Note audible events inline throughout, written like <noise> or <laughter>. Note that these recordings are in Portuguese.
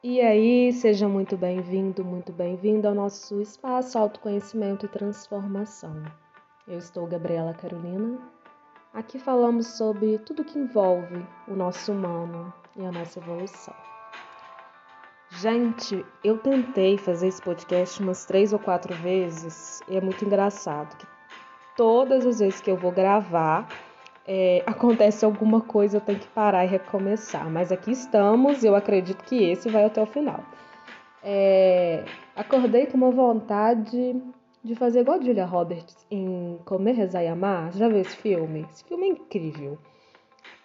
E aí, seja muito bem-vindo, muito bem-vindo ao nosso espaço Autoconhecimento e Transformação. Eu estou Gabriela Carolina. Aqui falamos sobre tudo que envolve o nosso humano e a nossa evolução. Gente, eu tentei fazer esse podcast umas três ou quatro vezes e é muito engraçado que todas as vezes que eu vou gravar é, acontece alguma coisa, eu tenho que parar e recomeçar. Mas aqui estamos, eu acredito que esse vai até o final. É, acordei com uma vontade de fazer igual a Julia Roberts em Comer, Rezar e Amar. Já viu esse filme? Esse filme é incrível.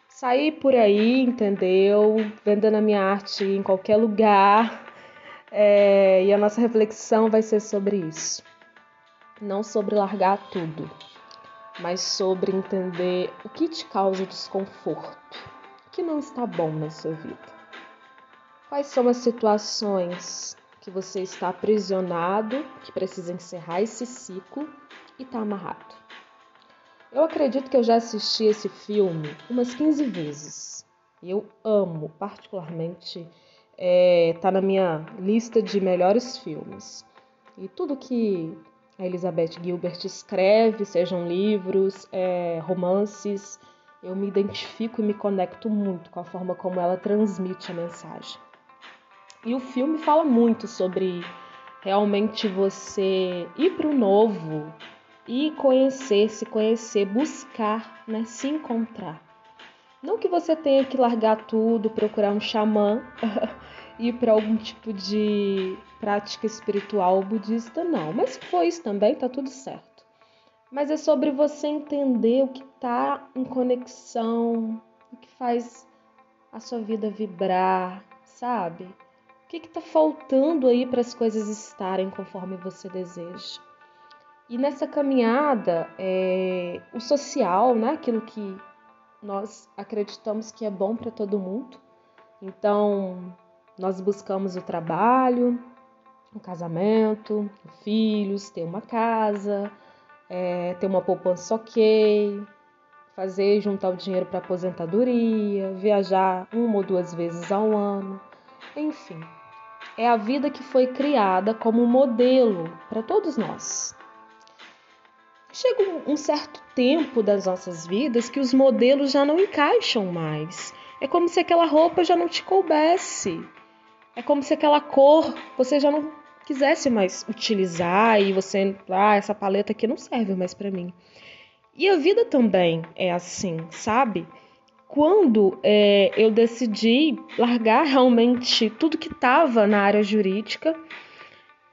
Saí por aí, entendeu? Vendendo a minha arte em qualquer lugar. É, e a nossa reflexão vai ser sobre isso. Não sobre largar tudo mas sobre entender o que te causa desconforto, o que não está bom na sua vida. Quais são as situações que você está aprisionado, que precisa encerrar esse ciclo e está amarrado? Eu acredito que eu já assisti esse filme umas 15 vezes. Eu amo, particularmente, é, tá na minha lista de melhores filmes. E tudo que a Elizabeth Gilbert escreve, sejam livros, é, romances, eu me identifico e me conecto muito com a forma como ela transmite a mensagem. E o filme fala muito sobre realmente você ir para o novo e conhecer, se conhecer, buscar, né, se encontrar. Não que você tenha que largar tudo, procurar um xamã <laughs> ir para algum tipo de prática espiritual budista, não. Mas for isso também, tá tudo certo. Mas é sobre você entender o que está em conexão, o que faz a sua vida vibrar, sabe? O que está faltando aí para as coisas estarem conforme você deseja. E nessa caminhada, é, o social, né, aquilo que nós acreditamos que é bom para todo mundo. Então, nós buscamos o trabalho, o casamento, filhos, ter uma casa, é, ter uma poupança ok, fazer juntar o dinheiro para aposentadoria, viajar uma ou duas vezes ao ano, enfim. É a vida que foi criada como modelo para todos nós. Chega um certo tempo das nossas vidas que os modelos já não encaixam mais. É como se aquela roupa já não te coubesse. É como se aquela cor você já não quisesse mais utilizar e você, ah, essa paleta aqui não serve mais para mim. E a vida também é assim, sabe? Quando é, eu decidi largar realmente tudo que estava na área jurídica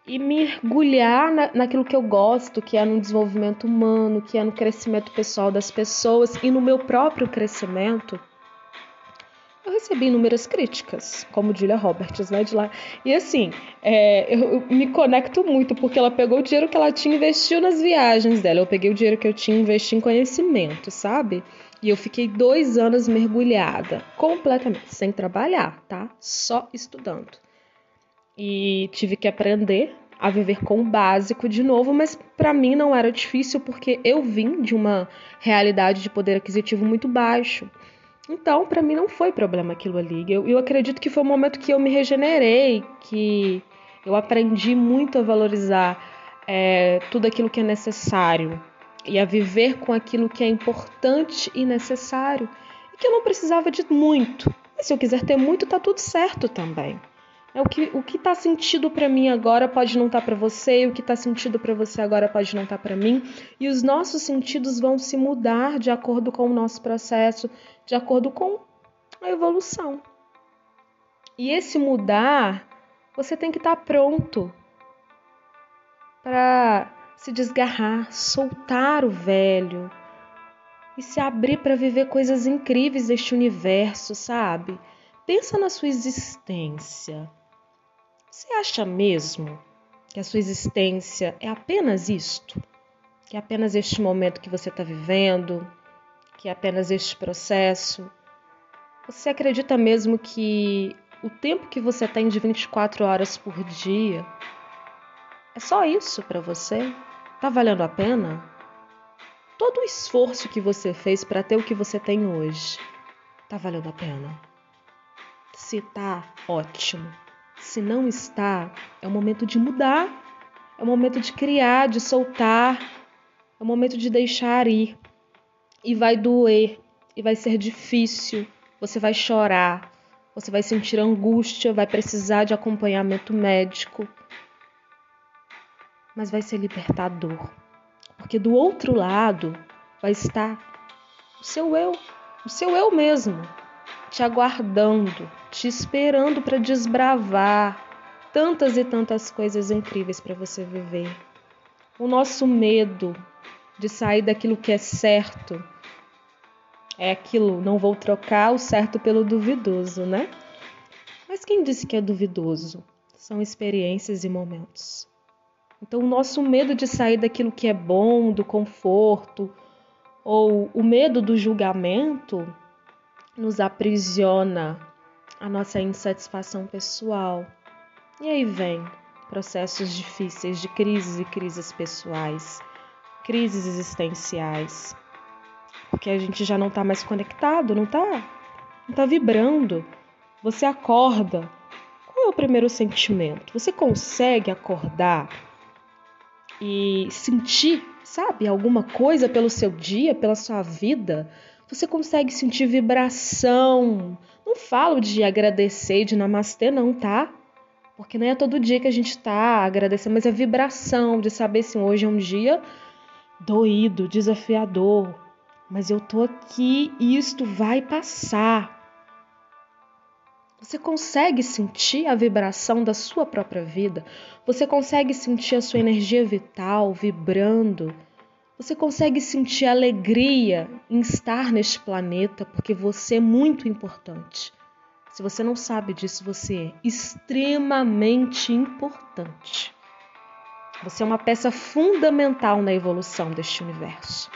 e mergulhar na, naquilo que eu gosto, que é no desenvolvimento humano, que é no crescimento pessoal das pessoas e no meu próprio crescimento, eu recebi inúmeras críticas, como Julia Roberts, né, de lá. E assim, é, eu, eu, me conecto muito, porque ela pegou o dinheiro que ela tinha e investiu nas viagens dela. Eu peguei o dinheiro que eu tinha e investi em conhecimento, sabe? E eu fiquei dois anos mergulhada, completamente, sem trabalhar, tá? Só estudando. E tive que aprender a viver com o básico de novo, mas para mim não era difícil porque eu vim de uma realidade de poder aquisitivo muito baixo. Então, para mim não foi problema aquilo ali. Eu, eu acredito que foi o momento que eu me regenerei, que eu aprendi muito a valorizar é, tudo aquilo que é necessário e a viver com aquilo que é importante e necessário. E que eu não precisava de muito. Mas se eu quiser ter muito, tá tudo certo também. É o que o que está sentido para mim agora pode não estar tá para você, e o que está sentido para você agora pode não estar tá para mim, e os nossos sentidos vão se mudar de acordo com o nosso processo, de acordo com a evolução. E esse mudar, você tem que estar tá pronto para se desgarrar, soltar o velho e se abrir para viver coisas incríveis deste universo, sabe? Pensa na sua existência. Você acha mesmo que a sua existência é apenas isto? Que é apenas este momento que você está vivendo? Que é apenas este processo? Você acredita mesmo que o tempo que você tem de 24 horas por dia é só isso para você? Tá valendo a pena? Todo o esforço que você fez para ter o que você tem hoje, tá valendo a pena? Se tá ótimo, Se não está, é o momento de mudar, é o momento de criar, de soltar, é o momento de deixar ir. E vai doer, e vai ser difícil, você vai chorar, você vai sentir angústia, vai precisar de acompanhamento médico. Mas vai ser libertador, porque do outro lado vai estar o seu eu, o seu eu mesmo, te aguardando, te esperando para desbravar tantas e tantas coisas incríveis para você viver. O nosso medo de sair daquilo que é certo é aquilo, não vou trocar o certo pelo duvidoso, né? Mas quem disse que é duvidoso? São experiências e momentos. Então, o nosso medo de sair daquilo que é bom, do conforto, ou o medo do julgamento, nos aprisiona a nossa insatisfação pessoal. E aí vem processos difíceis de crises e crises pessoais, crises existenciais. Porque a gente já não está mais conectado, não está não tá vibrando. Você acorda. Qual é o primeiro sentimento? Você consegue acordar e sentir, sabe, alguma coisa pelo seu dia, pela sua vida? Você consegue sentir vibração. Não falo de agradecer, de namastê, não, tá? Porque não é todo dia que a gente tá agradecendo, mas a vibração de saber se hoje é um dia doído, desafiador, mas eu tô aqui e isto vai passar. Você consegue sentir a vibração da sua própria vida? Você consegue sentir a sua energia vital vibrando? Você consegue sentir alegria em estar neste planeta porque você é muito importante. Se você não sabe disso, você é extremamente importante. Você é uma peça fundamental na evolução deste universo.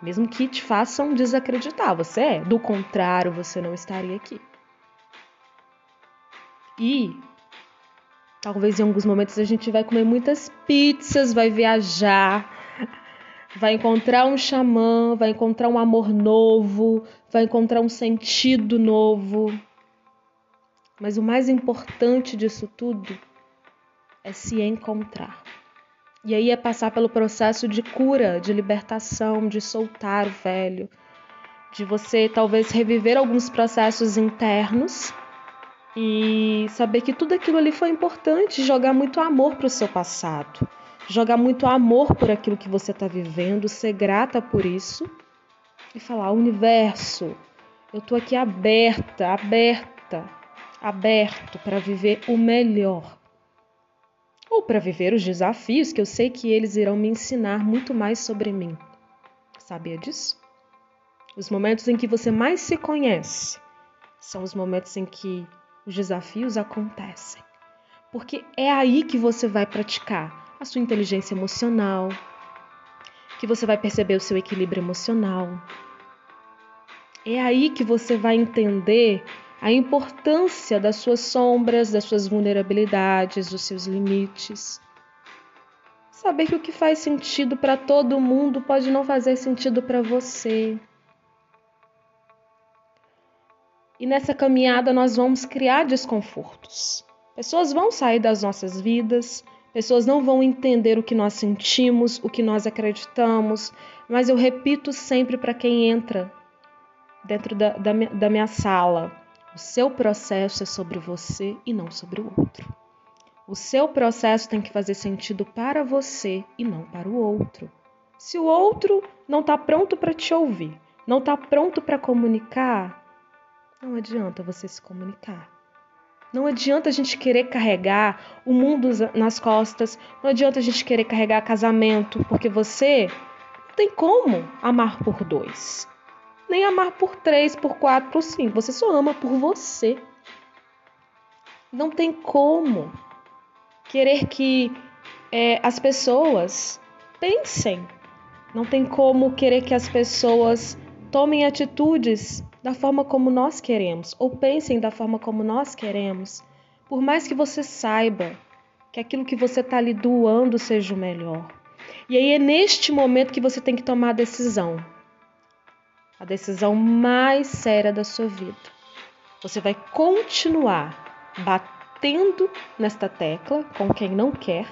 Mesmo que te façam desacreditar, você é. Do contrário, você não estaria aqui. E talvez em alguns momentos a gente vai comer muitas pizzas, vai viajar, vai encontrar um xamã, vai encontrar um amor novo, vai encontrar um sentido novo. Mas o mais importante disso tudo é se encontrar. E aí é passar pelo processo de cura, de libertação, de soltar o velho, de você talvez reviver alguns processos internos e saber que tudo aquilo ali foi importante, jogar muito amor para o seu passado jogar muito amor por aquilo que você está vivendo, ser grata por isso e falar: universo, eu estou aqui aberta, aberta, aberto para viver o melhor. Ou para viver os desafios que eu sei que eles irão me ensinar muito mais sobre mim. Sabia disso? Os momentos em que você mais se conhece são os momentos em que os desafios acontecem. Porque é aí que você vai praticar a sua inteligência emocional, que você vai perceber o seu equilíbrio emocional. É aí que você vai entender a importância das suas sombras, das suas vulnerabilidades, dos seus limites. Saber que o que faz sentido para todo mundo pode não fazer sentido para você. E nessa caminhada nós vamos criar desconfortos. Pessoas vão sair das nossas vidas, Pessoas não vão entender o que nós sentimos, o que nós acreditamos, mas eu repito sempre para quem entra dentro da, da, da minha sala: o seu processo é sobre você e não sobre o outro. O seu processo tem que fazer sentido para você e não para o outro. Se o outro não está pronto para te ouvir, não está pronto para comunicar, não adianta você se comunicar. Não adianta a gente querer carregar o mundo nas costas, não adianta a gente querer carregar casamento, porque você não tem como amar por dois, nem amar por três, por quatro, por cinco. Você só ama por você. Não tem como querer que é, as pessoas pensem. Não tem como querer que as pessoas tomem atitudes da forma como nós queremos, ou pensem da forma como nós queremos, por mais que você saiba que aquilo que você está lhe doando seja o melhor. E aí é neste momento que você tem que tomar a decisão. A decisão mais séria da sua vida. Você vai continuar batendo nesta tecla com quem não quer,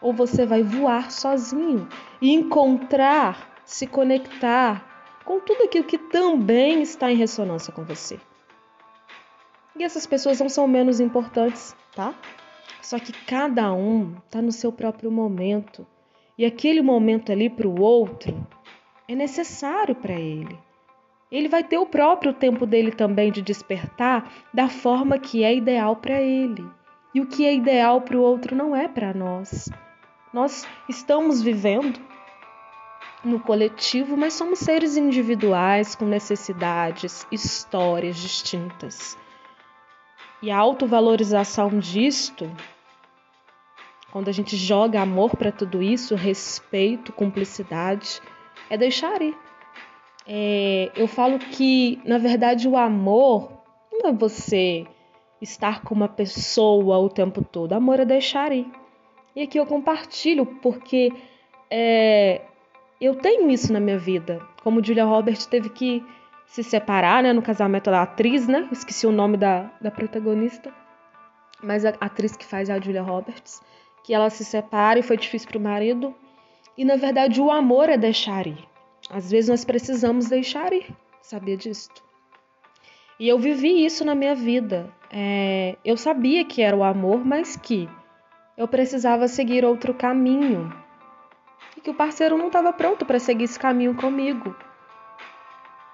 ou você vai voar sozinho e encontrar, se conectar com tudo aquilo que também está em ressonância com você. E essas pessoas não são menos importantes, tá? Só que cada um está no seu próprio momento. E aquele momento ali para o outro é necessário para ele. Ele vai ter o próprio tempo dele também de despertar da forma que é ideal para ele. E o que é ideal para o outro não é para nós. Nós estamos vivendo no coletivo, mas somos seres individuais com necessidades, histórias distintas. E a autovalorização disto, quando a gente joga amor para tudo isso, respeito, cumplicidade, é deixar ir. É, eu falo que, na verdade, o amor não é você estar com uma pessoa o tempo todo. Amor é deixar ir. E aqui eu compartilho porque é, eu tenho isso na minha vida. Como Julia Roberts teve que se separar, né, no casamento da atriz, né? Esqueci o nome da, da protagonista, mas a atriz que faz é a Julia Roberts, que ela se separa e foi difícil para o marido. E na verdade o amor é deixar ir. Às vezes nós precisamos deixar ir. Sabia disso? E eu vivi isso na minha vida. É, eu sabia que era o amor, mas que eu precisava seguir outro caminho e que o parceiro não estava pronto para seguir esse caminho comigo.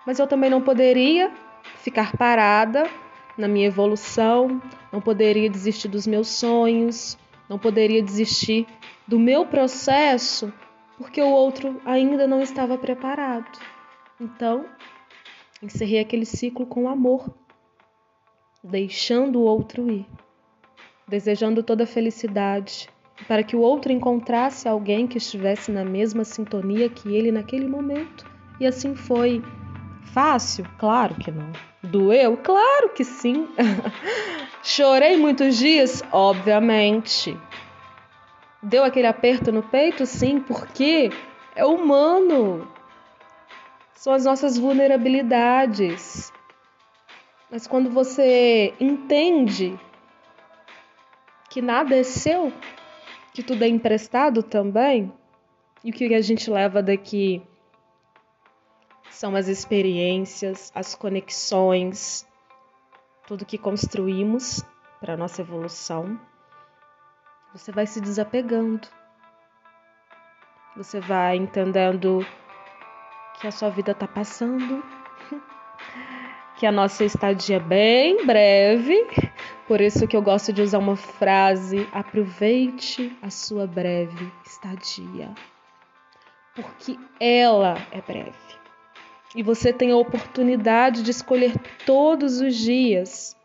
Mas eu também não poderia ficar parada na minha evolução, não poderia desistir dos meus sonhos, não poderia desistir do meu processo porque o outro ainda não estava preparado. Então, encerrei aquele ciclo com amor, deixando o outro ir, desejando toda a felicidade, para que o outro encontrasse alguém que estivesse na mesma sintonia que ele naquele momento. E assim foi. Fácil? Claro que não. Doeu? Claro que sim. <laughs> Chorei muitos dias? Obviamente. Deu aquele aperto no peito? Sim, porque é humano. São as nossas vulnerabilidades. Mas quando você entende que nada é seu, que tudo é emprestado também. E o que a gente leva daqui são as experiências, as conexões, tudo que construímos para nossa evolução. Você vai se desapegando. Você vai entendendo que a sua vida está passando, <laughs> que a nossa estadia é bem breve por isso que eu gosto de usar uma frase: aproveite a sua breve estadia. Porque ela é breve. E você tem a oportunidade de escolher todos os dias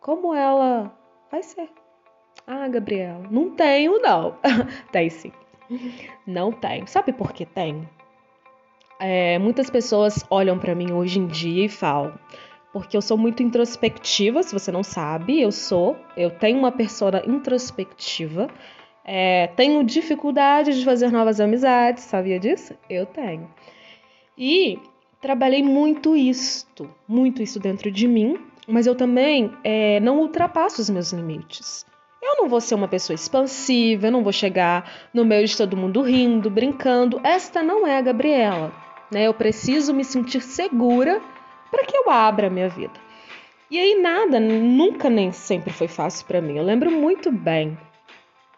como ela vai ser. Ah, Gabriela, não tenho, não. <laughs> tem sim. Não tenho. Sabe por que tem? É, muitas pessoas olham para mim hoje em dia e falam: porque eu sou muito introspectiva, se você não sabe, eu sou. Eu tenho uma persona introspectiva. É, tenho dificuldade de fazer novas amizades, sabia disso? Eu tenho. E trabalhei muito isto, muito isso dentro de mim, mas eu também é, não ultrapasso os meus limites. Eu não vou ser uma pessoa expansiva, eu não vou chegar no meio de todo mundo rindo, brincando. Esta não é a Gabriela. Né? Eu preciso me sentir segura para que eu abra a minha vida. E aí nada, nunca nem sempre foi fácil para mim. Eu lembro muito bem.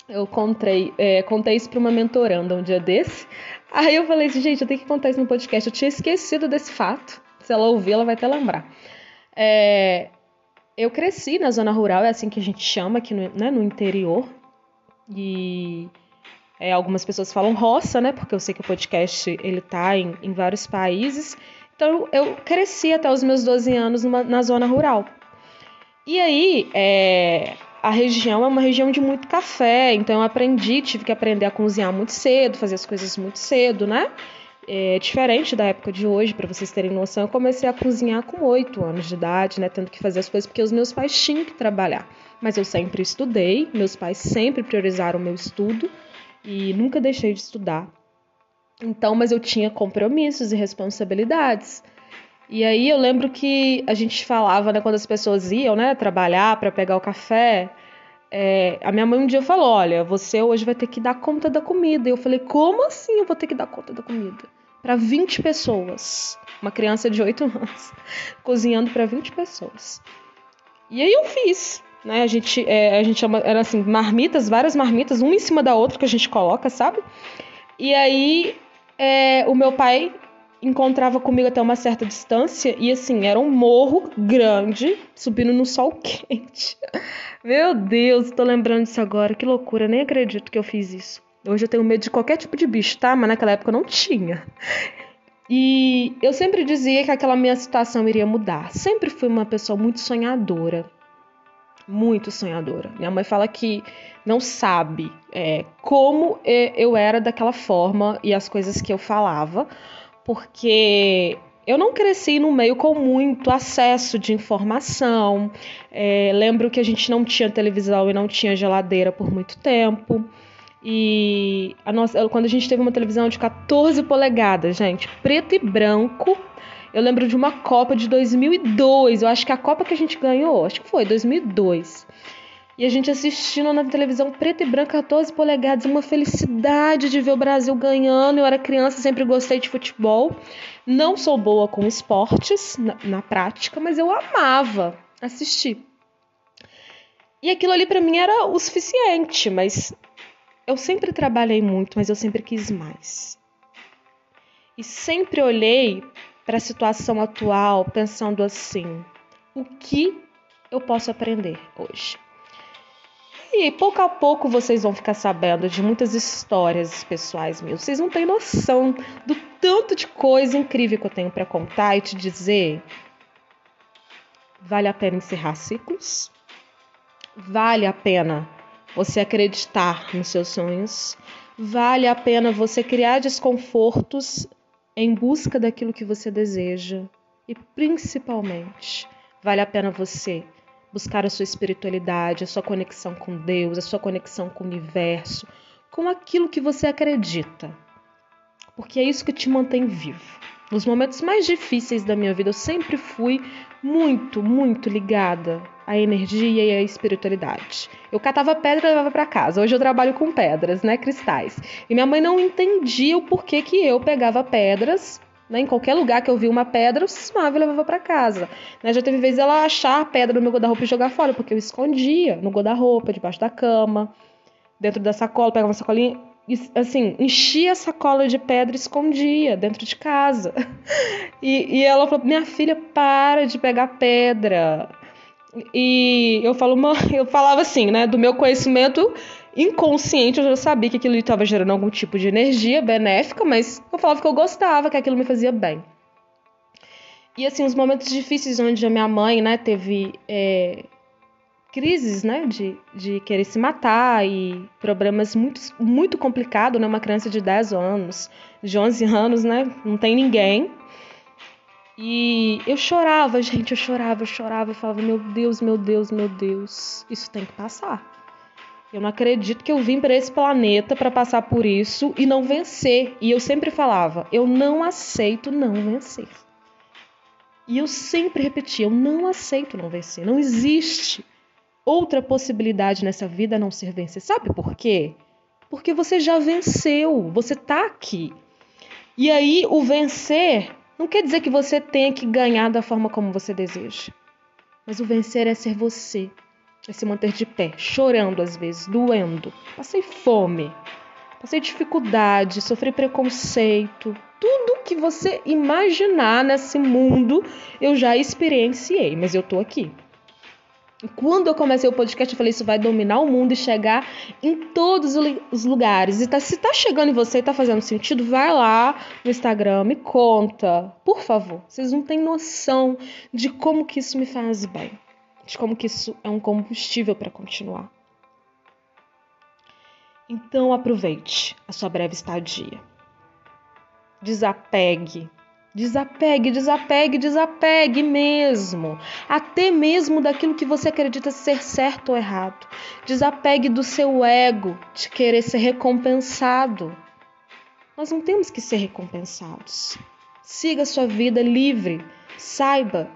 Eu contei, é, contei isso para uma mentoranda um dia desse. Aí eu falei assim, gente, eu tenho que contar isso no podcast. Eu tinha esquecido desse fato. Se ela ouvir, ela vai até lembrar. É, eu cresci na zona rural, é assim que a gente chama aqui no, né, no interior. E é, algumas pessoas falam roça, né? Porque eu sei que o podcast ele tá em, em vários países. Então eu cresci até os meus 12 anos numa, na zona rural. E aí, é, a região é uma região de muito café, então eu aprendi, tive que aprender a cozinhar muito cedo, fazer as coisas muito cedo, né? É diferente da época de hoje, para vocês terem noção, eu comecei a cozinhar com 8 anos de idade, né? Tendo que fazer as coisas porque os meus pais tinham que trabalhar. Mas eu sempre estudei, meus pais sempre priorizaram o meu estudo e nunca deixei de estudar. Então, mas eu tinha compromissos e responsabilidades. E aí eu lembro que a gente falava, né, quando as pessoas iam, né, trabalhar para pegar o café, é, a minha mãe um dia falou: Olha, você hoje vai ter que dar conta da comida. E eu falei: Como assim eu vou ter que dar conta da comida? Para 20 pessoas. Uma criança de 8 <laughs> anos, cozinhando para 20 pessoas. E aí eu fiz. Né? A gente, é, a gente chama, era assim, marmitas, várias marmitas, uma em cima da outra que a gente coloca, sabe? E aí é, o meu pai encontrava comigo até uma certa distância e assim, era um morro grande, subindo no sol <laughs> quente. Meu Deus, tô lembrando disso agora, que loucura, nem acredito que eu fiz isso. Hoje eu tenho medo de qualquer tipo de bicho, tá? Mas naquela época eu não tinha. E eu sempre dizia que aquela minha situação iria mudar. Sempre fui uma pessoa muito sonhadora. Muito sonhadora. Minha mãe fala que não sabe é, como eu era daquela forma e as coisas que eu falava, porque eu não cresci no meio com muito acesso de informação. É, lembro que a gente não tinha televisão e não tinha geladeira por muito tempo. E a nossa, quando a gente teve uma televisão de 14 polegadas, gente, preto e branco. Eu lembro de uma Copa de 2002. Eu acho que a Copa que a gente ganhou, acho que foi 2002. E a gente assistindo na televisão preto e branco, 14 polegadas, uma felicidade de ver o Brasil ganhando. Eu era criança, sempre gostei de futebol. Não sou boa com esportes na, na prática, mas eu amava assistir. E aquilo ali para mim era o suficiente, mas eu sempre trabalhei muito, mas eu sempre quis mais. E sempre olhei para a situação atual pensando assim: o que eu posso aprender hoje? E pouco a pouco vocês vão ficar sabendo de muitas histórias pessoais minhas. Vocês não têm noção do tanto de coisa incrível que eu tenho para contar e te dizer. Vale a pena encerrar ciclos? Vale a pena você acreditar nos seus sonhos? Vale a pena você criar desconfortos em busca daquilo que você deseja? E principalmente, vale a pena você buscar a sua espiritualidade, a sua conexão com Deus, a sua conexão com o universo, com aquilo que você acredita. Porque é isso que te mantém vivo. Nos momentos mais difíceis da minha vida, eu sempre fui muito, muito ligada à energia e à espiritualidade. Eu catava pedra e levava para casa. Hoje eu trabalho com pedras, né, cristais. E minha mãe não entendia o porquê que eu pegava pedras né? Em qualquer lugar que eu vi uma pedra, eu cismava e levava para casa. Né? Já teve vezes ela achar a pedra no meu guarda-roupa e jogar fora, porque eu escondia no guarda-roupa, debaixo da cama, dentro da sacola, pegava uma sacolinha assim, enchia a sacola de pedra e escondia dentro de casa. <laughs> E, e ela falou: Minha filha, para de pegar pedra. E eu falo, <laughs> eu falava assim, né? Do meu conhecimento inconsciente, eu já sabia que aquilo estava gerando algum tipo de energia benéfica, mas eu falava que eu gostava, que aquilo me fazia bem. E assim, os momentos difíceis onde a minha mãe, né, teve é, crises, né, de, de querer se matar e problemas muito, muito complicados, né, uma criança de 10 anos, de 11 anos, né, não tem ninguém, e eu chorava, gente, eu chorava, eu chorava, eu falava, meu Deus, meu Deus, meu Deus, isso tem que passar. Eu não acredito que eu vim para esse planeta para passar por isso e não vencer. E eu sempre falava, eu não aceito não vencer. E eu sempre repetia, eu não aceito não vencer. Não existe outra possibilidade nessa vida não ser vencer. Sabe por quê? Porque você já venceu, você tá aqui. E aí o vencer não quer dizer que você tenha que ganhar da forma como você deseja. Mas o vencer é ser você. É se manter de pé, chorando às vezes, doendo. Passei fome, passei dificuldade, sofri preconceito. Tudo que você imaginar nesse mundo eu já experienciei, mas eu tô aqui. E quando eu comecei o podcast, eu falei: Isso vai dominar o mundo e chegar em todos os lugares. E tá, se tá chegando em você e tá fazendo sentido, vai lá no Instagram, me conta. Por favor. Vocês não têm noção de como que isso me faz bem. De como que isso é um combustível para continuar. Então aproveite a sua breve estadia. Desapegue Desapegue, desapegue, desapegue mesmo. Até mesmo daquilo que você acredita ser certo ou errado. Desapegue do seu ego de querer ser recompensado. Nós não temos que ser recompensados. Siga sua vida livre, Saiba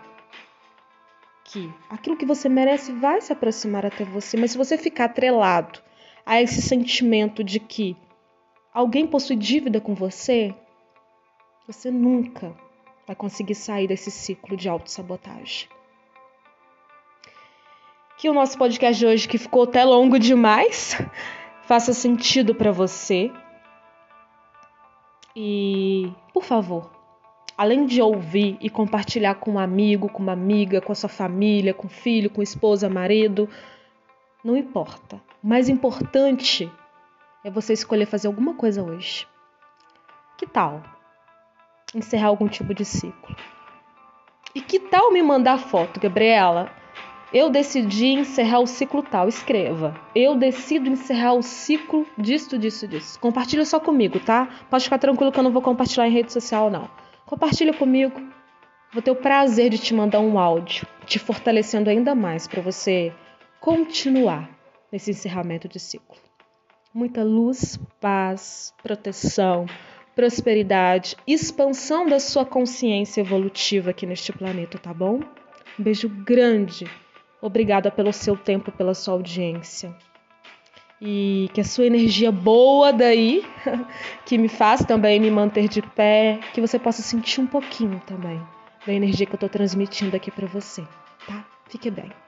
que aquilo que você merece vai se aproximar até você, mas se você ficar atrelado a esse sentimento de que alguém possui dívida com você, você nunca vai conseguir sair desse ciclo de autossabotagem. Que o nosso podcast de hoje, que ficou até longo demais, <laughs> faça sentido para você. E, por favor, além de ouvir e compartilhar com um amigo, com uma amiga, com a sua família, com filho, com esposa, marido, não importa. O mais importante é você escolher fazer alguma coisa hoje. Que tal encerrar algum tipo de ciclo? E que tal me mandar foto, Gabriela? Eu decidi encerrar o ciclo tal. Escreva. Eu decido encerrar o ciclo disso, disso, disso. Compartilha só comigo, tá? Pode ficar tranquilo que eu não vou compartilhar em rede social, não. Compartilha comigo. Vou ter o prazer de te mandar um áudio, te fortalecendo ainda mais para você continuar nesse encerramento de ciclo. Muita luz, paz, proteção, prosperidade, expansão da sua consciência evolutiva aqui neste planeta, tá bom? Um beijo grande. Obrigada pelo seu tempo, pela sua audiência. E que a sua energia boa daí, <laughs> que me faz também me manter de pé, que você possa sentir um pouquinho também da energia que eu estou transmitindo aqui para você, tá? Fique bem.